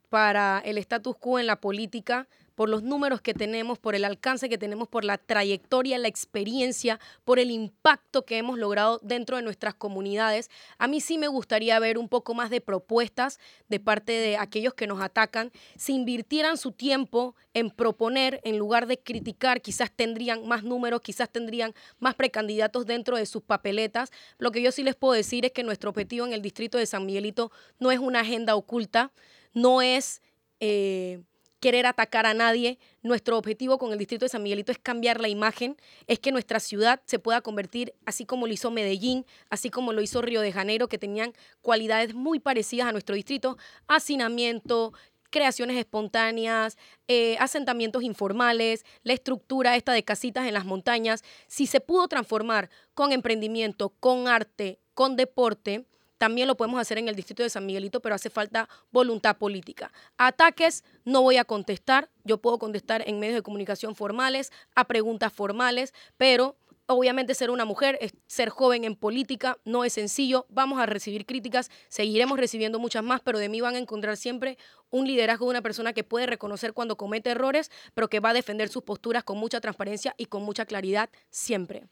para el status quo en la política por los números que tenemos, por el alcance que tenemos, por la trayectoria, la experiencia, por el impacto que hemos logrado dentro de nuestras comunidades. A mí sí me gustaría ver un poco más de propuestas de parte de aquellos que nos atacan. Si invirtieran su tiempo en proponer en lugar de criticar, quizás tendrían más números, quizás tendrían más precandidatos dentro de sus papeletas. Lo que yo sí les puedo decir es que nuestro objetivo en el distrito de San Miguelito no es una agenda oculta, no es... Eh, querer atacar a nadie. Nuestro objetivo con el distrito de San Miguelito es cambiar la imagen, es que nuestra ciudad se pueda convertir, así como lo hizo Medellín, así como lo hizo Río de Janeiro, que tenían cualidades muy parecidas a nuestro distrito, hacinamiento, creaciones espontáneas, eh, asentamientos informales, la estructura esta de casitas en las montañas, si se pudo transformar con emprendimiento, con arte, con deporte, también lo podemos hacer en el distrito de San Miguelito, pero hace falta voluntad política. Ataques no voy a contestar, yo puedo contestar en medios de comunicación formales, a preguntas formales, pero Obviamente ser una mujer, ser joven en política, no es sencillo. Vamos a recibir críticas, seguiremos recibiendo muchas más, pero de mí van a encontrar siempre un liderazgo de una persona que puede reconocer cuando comete errores, pero que va a defender sus posturas con mucha transparencia y con mucha claridad siempre.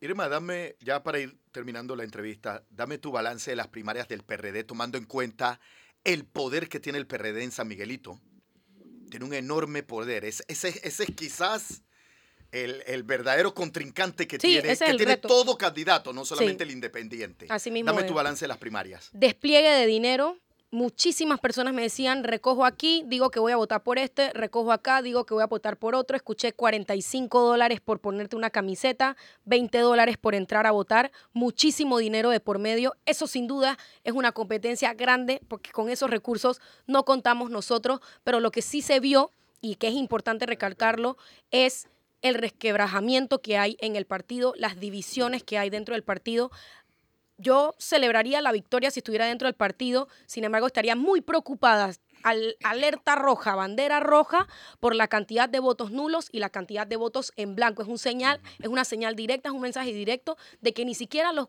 Irma, dame, ya para ir terminando la entrevista, dame tu balance de las primarias del PRD, tomando en cuenta el poder que tiene el PRD en San Miguelito. Tiene un enorme poder. ese, es quizás el, verdadero contrincante que tiene, que tiene todo candidato, no solamente el independiente. Así mismo Dame tu balance de las primarias. Despliegue de dinero, muchísimas personas me decían, recojo aquí, digo que voy a votar por este, recojo acá, digo que voy a votar por otro. Escuché 45 dólares por ponerte una camiseta, 20 dólares por entrar a votar, muchísimo dinero de por medio. Eso sin duda es una competencia grande porque con esos recursos no contamos nosotros, pero lo que sí se vio y que es importante recalcarlo es el resquebrajamiento que hay en el partido, las divisiones que hay dentro del partido yo celebraría la victoria si estuviera dentro del partido, sin embargo estaría muy preocupada, al, alerta roja, bandera roja, por la cantidad de votos nulos y la cantidad de votos en blanco. Es un señal, es una señal directa, es un mensaje directo de que ni siquiera los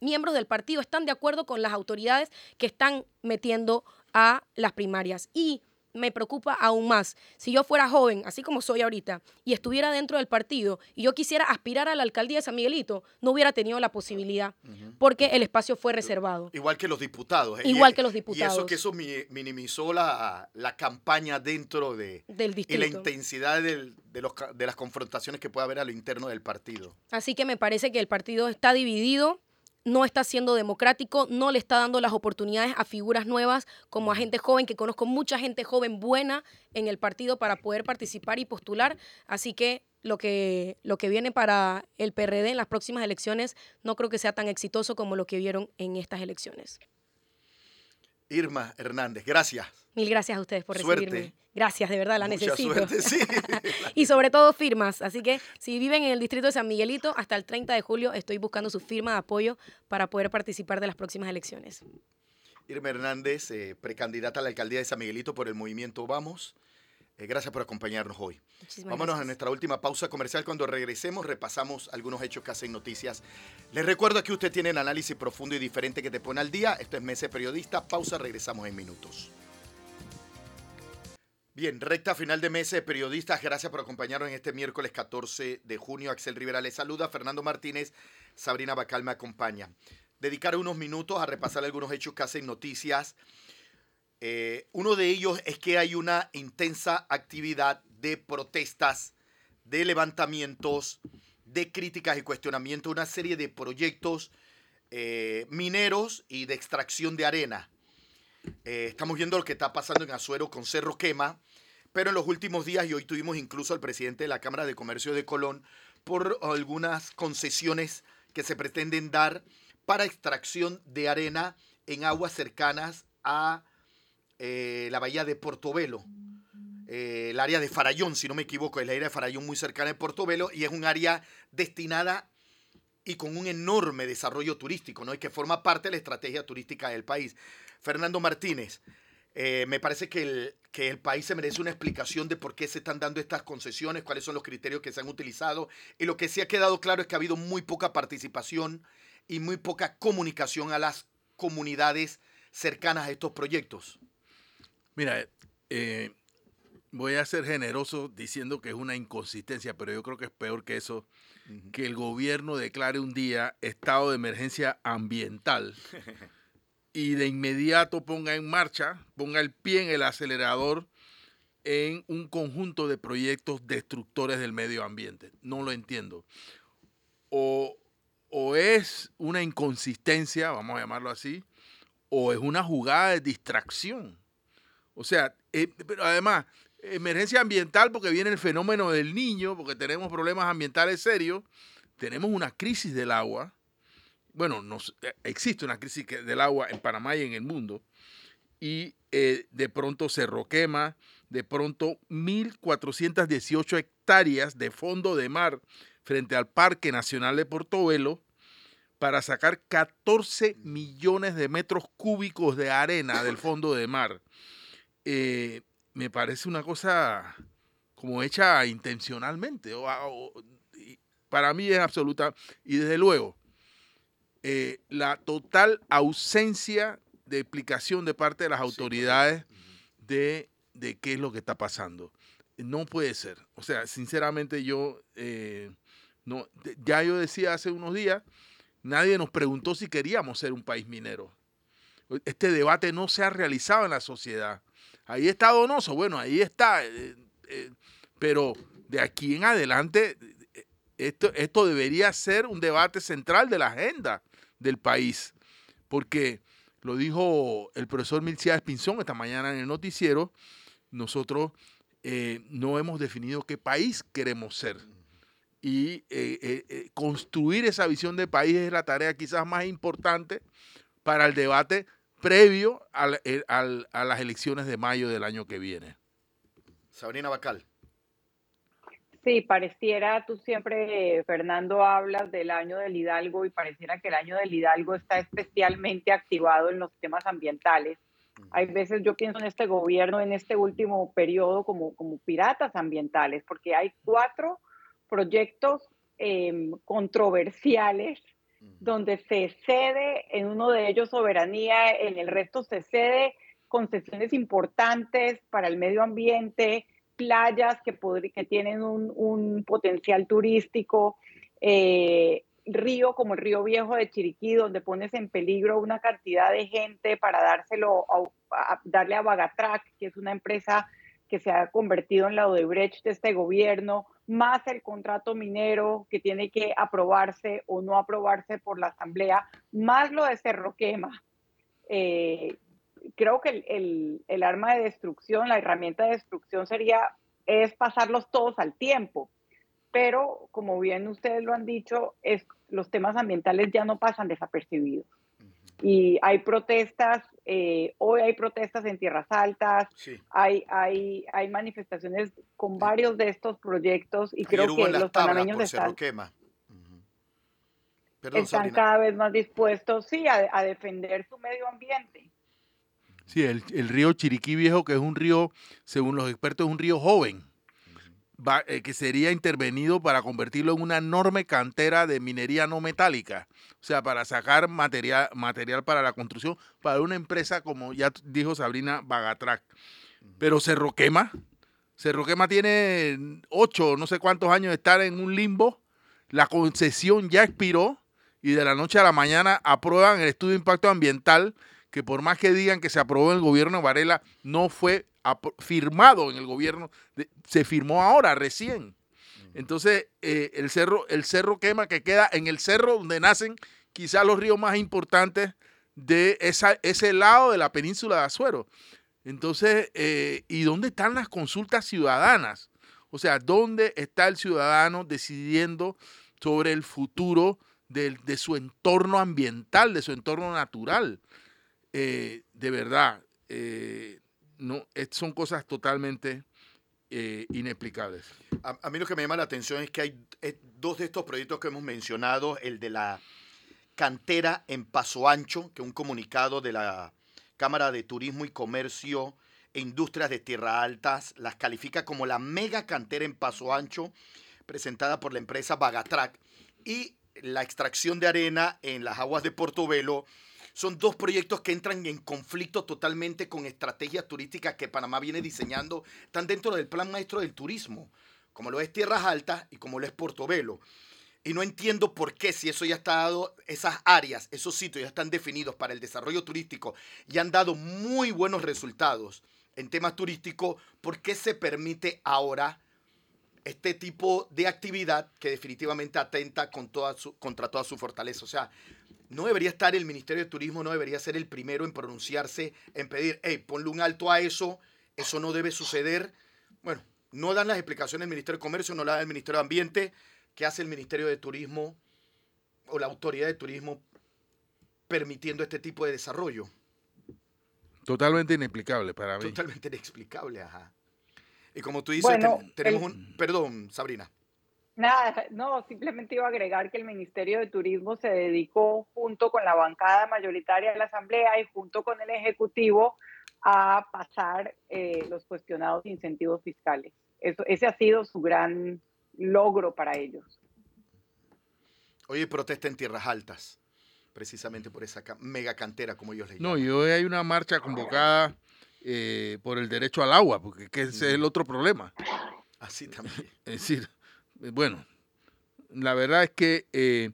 miembros del partido están de acuerdo con las autoridades que están metiendo a las primarias. Y me preocupa aún más. Si yo fuera joven, así como soy ahorita, y estuviera dentro del partido y yo quisiera aspirar a la alcaldía de San Miguelito, no hubiera tenido la posibilidad porque el espacio fue reservado. Igual que los diputados. ¿eh? Igual que los diputados. Y eso que eso minimizó la, la campaña dentro de, del distrito. Y la intensidad de, los, de las confrontaciones que puede haber a lo interno del partido. Así que me parece que el partido está dividido no está siendo democrático, no le está dando las oportunidades a figuras nuevas como a gente joven, que conozco mucha gente joven buena en el partido para poder participar y postular. Así que lo que, lo que viene para el PRD en las próximas elecciones no creo que sea tan exitoso como lo que vieron en estas elecciones. Irma Hernández, gracias. Mil gracias a ustedes por recibirme. Gracias, de verdad, la necesito. Suerte, sí. y sobre todo firmas. Así que si viven en el distrito de San Miguelito, hasta el 30 de julio estoy buscando su firma de apoyo para poder participar de las próximas elecciones. Irma Hernández, eh, precandidata a la alcaldía de San Miguelito por el movimiento Vamos. Eh, gracias por acompañarnos hoy. Vámonos a nuestra última pausa comercial. Cuando regresemos, repasamos algunos hechos que hacen noticias. Les recuerdo que usted tiene el análisis profundo y diferente que te pone al día. Esto es Mese Periodista. Pausa, regresamos en minutos. Bien, recta final de Mese de Periodistas. Gracias por acompañarnos en este miércoles 14 de junio. Axel Rivera les saluda. Fernando Martínez, Sabrina Bacal me acompaña. Dedicar unos minutos a repasar algunos hechos que hacen noticias eh, uno de ellos es que hay una intensa actividad de protestas, de levantamientos, de críticas y cuestionamientos, una serie de proyectos eh, mineros y de extracción de arena. Eh, estamos viendo lo que está pasando en Azuero con Cerro Quema, pero en los últimos días, y hoy tuvimos incluso al presidente de la Cámara de Comercio de Colón, por algunas concesiones que se pretenden dar para extracción de arena en aguas cercanas a eh, la bahía de Portobelo. Eh, el área de Farallón, si no me equivoco, es la área de Farallón muy cercana de Portobelo y es un área destinada y con un enorme desarrollo turístico, ¿no? Y que forma parte de la estrategia turística del país. Fernando Martínez, eh, me parece que el, que el país se merece una explicación de por qué se están dando estas concesiones, cuáles son los criterios que se han utilizado. Y lo que sí ha quedado claro es que ha habido muy poca participación y muy poca comunicación a las comunidades cercanas a estos proyectos. Mira, eh, voy a ser generoso diciendo que es una inconsistencia, pero yo creo que es peor que eso, que el gobierno declare un día estado de emergencia ambiental y de inmediato ponga en marcha, ponga el pie en el acelerador en un conjunto de proyectos destructores del medio ambiente. No lo entiendo. O, o es una inconsistencia, vamos a llamarlo así, o es una jugada de distracción o sea, eh, pero además, emergencia ambiental porque viene el fenómeno del niño, porque tenemos problemas ambientales serios, tenemos una crisis del agua. Bueno, nos, eh, existe una crisis del agua en Panamá y en el mundo. Y eh, de pronto se roquema, de pronto 1.418 hectáreas de fondo de mar frente al Parque Nacional de Portobelo para sacar 14 millones de metros cúbicos de arena del fondo de mar. Eh, me parece una cosa como hecha intencionalmente. para mí es absoluta. Y desde luego, eh, la total ausencia de explicación de parte de las autoridades de, qué es lo que está pasando. No puede ser. O sea, sinceramente yo, eh, no, ya yo decía hace unos días, nadie nos preguntó si queríamos ser un país minero. Este debate no se ha realizado en la sociedad. Ahí está Donoso, bueno, ahí está. Eh, eh, pero de aquí en adelante, esto, esto debería ser un debate central de la agenda del país. Porque lo dijo el profesor Milcia Espinzón esta mañana en el noticiero, nosotros eh, no hemos definido qué país queremos ser. Y construir esa visión de país es la tarea quizás más importante para el debate previo eh, a las elecciones de mayo del año que viene. Sabrina Bacal. Sí, pareciera, tú siempre, Fernando, hablas del año del Hidalgo y pareciera que el año del Hidalgo está especialmente activado en los temas ambientales. Hay veces yo pienso en este gobierno, en este último periodo, como, como piratas ambientales, porque hay cuatro proyectos em, controversiales donde se cede en uno de ellos soberanía, en el resto se cede concesiones importantes para el medio ambiente, playas que, tienen un, potencial turístico, eh, río como el río viejo de Chiriquí, donde pones en peligro una cantidad de gente para dárselo a, darle a Bagatrac, que es una empresa que se ha convertido en la Odebrecht de este gobierno, más el contrato minero que tiene que aprobarse o no aprobarse por la Asamblea, más lo de Cerro Quema. Eh, creo que el, arma de destrucción, la herramienta de destrucción sería, es pasarlos todos al tiempo. Pero, como bien ustedes lo han dicho, es, los temas ambientales ya no pasan desapercibidos y hay protestas, eh, hoy hay protestas en Tierras Altas, hay, hay, hay manifestaciones con varios de estos proyectos y creo que los panameños están, están cada vez más dispuestos, sí, a, defender su medio ambiente. Sí, el, río Chiriquí Viejo, que es un río, según los expertos, es un río joven, eh, que sería intervenido para convertirlo en una enorme cantera de minería no metálica. O sea, para sacar material, material para la construcción, para una empresa como ya dijo Sabrina Bagatrac. Pero Cerro Quema, Cerro Quema tiene ocho, no sé cuántos años de estar en un limbo. La concesión ya expiró y de la noche a la mañana aprueban el estudio de impacto ambiental que por más que digan que se aprobó en el gobierno de Varela, no fue firmado en el gobierno, se firmó ahora, recién. Entonces, eh, el, cerro, el cerro quema que queda en el cerro donde nacen quizás los ríos más importantes de esa, ese lado de la península de Azuero. Entonces, eh, ¿y dónde están las consultas ciudadanas? O sea, ¿dónde está el ciudadano decidiendo sobre el futuro de, de su entorno ambiental, de su entorno natural? Eh, de verdad, eh, no, son cosas totalmente eh, inexplicables. A, mí lo que me llama la atención es que hay dos de estos proyectos que hemos mencionado, el de la cantera en Paso Ancho, que un comunicado de la Cámara de Turismo y Comercio e Industrias de Tierra Altas, las califica como la mega cantera en Paso Ancho, presentada por la empresa Bagatrac, y la extracción de arena en las aguas de Portobelo, son dos proyectos que entran en conflicto totalmente con estrategias turísticas que Panamá viene diseñando, están dentro del plan maestro del turismo, como lo es Tierras Altas y como lo es Portobelo. Y no entiendo por qué, si eso ya está dado, esas áreas, esos sitios ya están definidos para el desarrollo turístico y han dado muy buenos resultados en temas turísticos, ¿por qué se permite ahora este tipo de actividad que definitivamente atenta con toda contra toda su fortaleza? O sea, no debería estar el Ministerio de Turismo, no debería ser el primero en pronunciarse, en pedir, hey, ponle un alto a eso, eso no debe suceder. Bueno, no dan las explicaciones el Ministerio de Comercio, no la da el Ministerio de Ambiente, ¿qué hace el Ministerio de Turismo o la Autoridad de Turismo permitiendo este tipo de desarrollo? Totalmente inexplicable para mí. Totalmente inexplicable, ajá. Y como tú dices, tenemos un... Perdón, Sabrina. Nada, no, simplemente iba a agregar que el Ministerio de Turismo se dedicó junto con la bancada mayoritaria de la Asamblea y junto con el Ejecutivo a pasar eh, los cuestionados incentivos fiscales. Eso, ese ha sido su gran logro para ellos. Oye, protesta en tierras altas, precisamente por esa mega cantera, como ellos le llaman. No, y hoy hay una marcha convocada eh, por el derecho al agua, porque ese es el otro problema. Así también. Es decir, bueno, la verdad es que eh,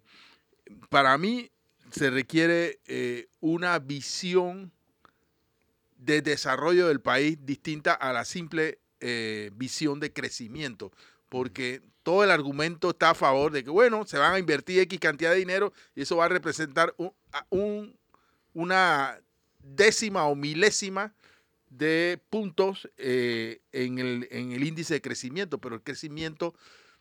para mí se requiere eh, una visión de desarrollo del país distinta a la simple visión de crecimiento, porque todo el argumento está a favor de que, bueno, se van a invertir X cantidad de dinero y eso va a representar un, una décima o milésima de puntos en, el, en el índice de crecimiento, pero el crecimiento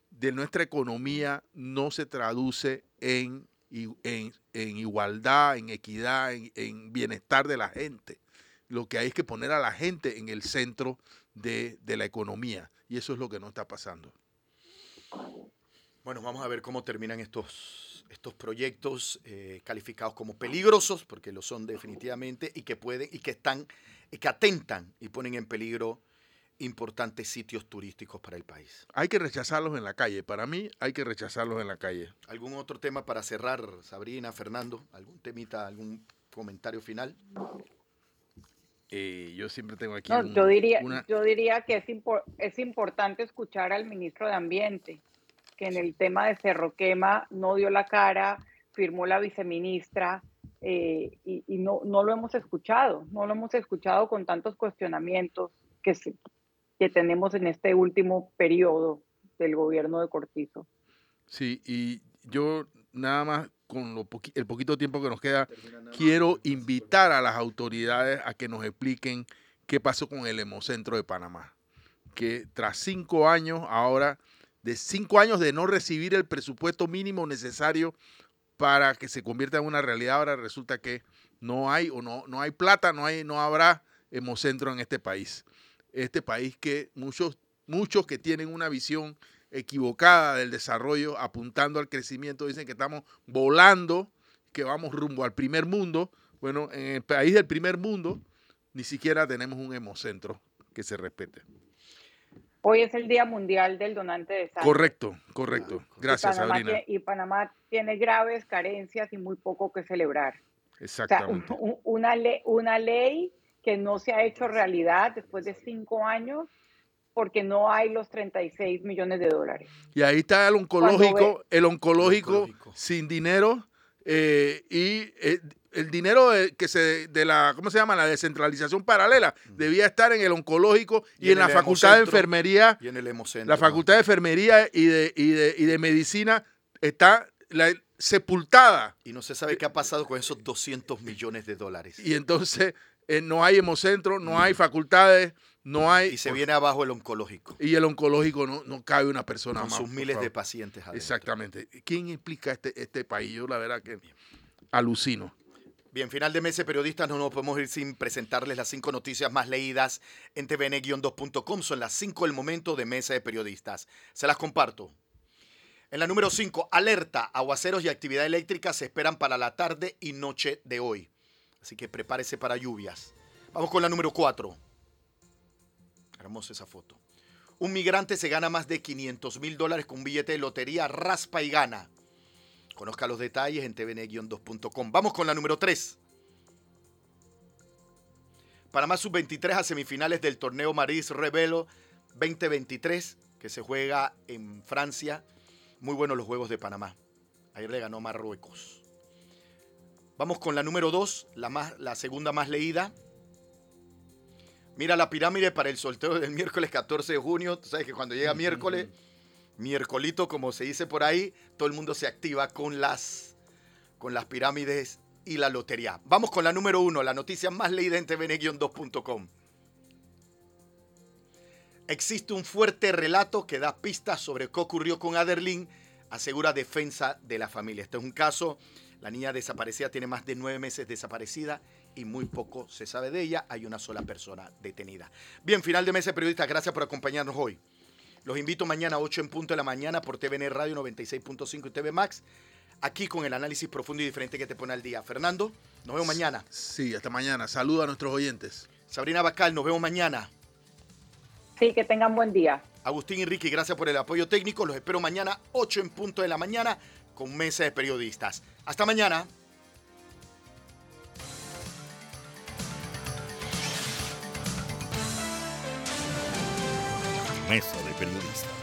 de nuestra economía no se traduce en, en, igualdad, en equidad, en, bienestar de la gente. Lo que hay es que poner a la gente en el centro de, la economía y eso es lo que no está pasando. Bueno, vamos a ver cómo terminan estos, estos proyectos eh, calificados como peligrosos, porque lo son definitivamente, y que pueden, y que están, y que atentan y ponen en peligro importantes sitios turísticos para el país. Hay que rechazarlos en la calle. Para mí hay que rechazarlos en la calle. ¿Algún otro tema para cerrar, Sabrina, Fernando? ¿Algún temita, algún comentario final? Eh, yo siempre tengo aquí. yo, diría, yo diría que es, es importante escuchar al ministro de Ambiente, que en el tema de Cerro Quema no dio la cara, firmó la viceministra. Eh, y, no, no lo hemos escuchado, no lo hemos escuchado con tantos cuestionamientos que, se, que tenemos en este último periodo del gobierno de Cortizo. Sí, y yo nada más con lo el poquito tiempo que nos queda, quiero invitar a las autoridades a que nos expliquen qué pasó con el Hemocentro de Panamá. Que tras cinco años, ahora, de cinco años de no recibir el presupuesto mínimo necesario para que se convierta en una realidad, ahora resulta que no hay o no, no hay plata, no, hay, no habrá Hemocentro en este país este país que muchos, muchos que tienen una visión equivocada del desarrollo, apuntando al crecimiento, dicen que estamos volando, que vamos rumbo al primer mundo. Bueno, en el país del primer mundo ni siquiera tenemos un hemocentro que se respete. Hoy es el Día Mundial del Donante de Sangre. Correcto, correcto. Gracias, y Panamá Sabrina. Tiene, y Panamá tiene graves carencias y muy poco que celebrar. Exactamente. O sea, una, una ley que no se ha hecho realidad después de cinco años porque no hay los 36 millones de dólares. Y ahí está el oncológico, el oncológico, oncológico, sin dinero eh, y eh, el dinero de, que se de la ¿cómo se llama? la descentralización paralela debía estar en el oncológico y, y en, en la facultad de enfermería. Y en el hemocentro, la facultad de enfermería y de, y de, y de medicina está la, sepultada. Y no se sabe qué ha pasado con esos 200 millones de dólares. Y entonces eh, no hay hemocentro no hay facultades no hay y se viene abajo el oncológico y el oncológico no, no cabe una persona con más sus miles de pacientes adentro. exactamente quién explica este este país yo la verdad que alucino Bien, final de mes periodistas, no nos podemos ir sin presentarles las cinco noticias más leídas en tvn-2.com. Son las cinco del momento de mesa de periodistas. Se las comparto. En la número 5, alerta, aguaceros y actividad eléctrica se esperan para la tarde y noche de hoy. Así que prepárese para lluvias. Vamos con la número 4. Hermosa esa foto. Un migrante se gana más de 500 mil dólares con un billete de lotería, raspa y gana. Conozca los detalles en tvn-2.com. Vamos con la número 3. Panamá Sub-23 a semifinales del torneo Maris Revelo 2023 que se juega en Francia. Muy buenos los juegos de Panamá. Ayer le ganó Marruecos. Vamos con la número 2, la, más, la segunda más leída. Mira la pirámide para el sorteo del miércoles 14 de junio. Tú sabes que cuando llega miércoles, miércolito, como se dice por ahí, todo el mundo se activa con las, con las pirámides y la lotería. Vamos con la número 1, la noticia más leída en tvn-2.com. Existe un fuerte relato que da pistas sobre qué ocurrió con Aderlin, asegura defensa de la familia. Este es un caso, la niña desaparecida tiene más de nueve meses desaparecida y muy poco se sabe de ella. Hay una sola persona detenida. Bien, final de mes periodistas, gracias por acompañarnos hoy. Los invito mañana a 8 en punto de la mañana por TVN Radio 96.5 y TV Max, aquí con el análisis profundo y diferente que te pone al día. Fernando, nos vemos mañana. Sí, hasta mañana. Saluda a nuestros oyentes. Sabrina Bacal, nos vemos mañana. Sí, que tengan buen día. Agustín y Ricky, gracias por el apoyo técnico. Los espero mañana, 8 en punto de la mañana, con Mesa de Periodistas. Hasta mañana. Mesa de Periodistas.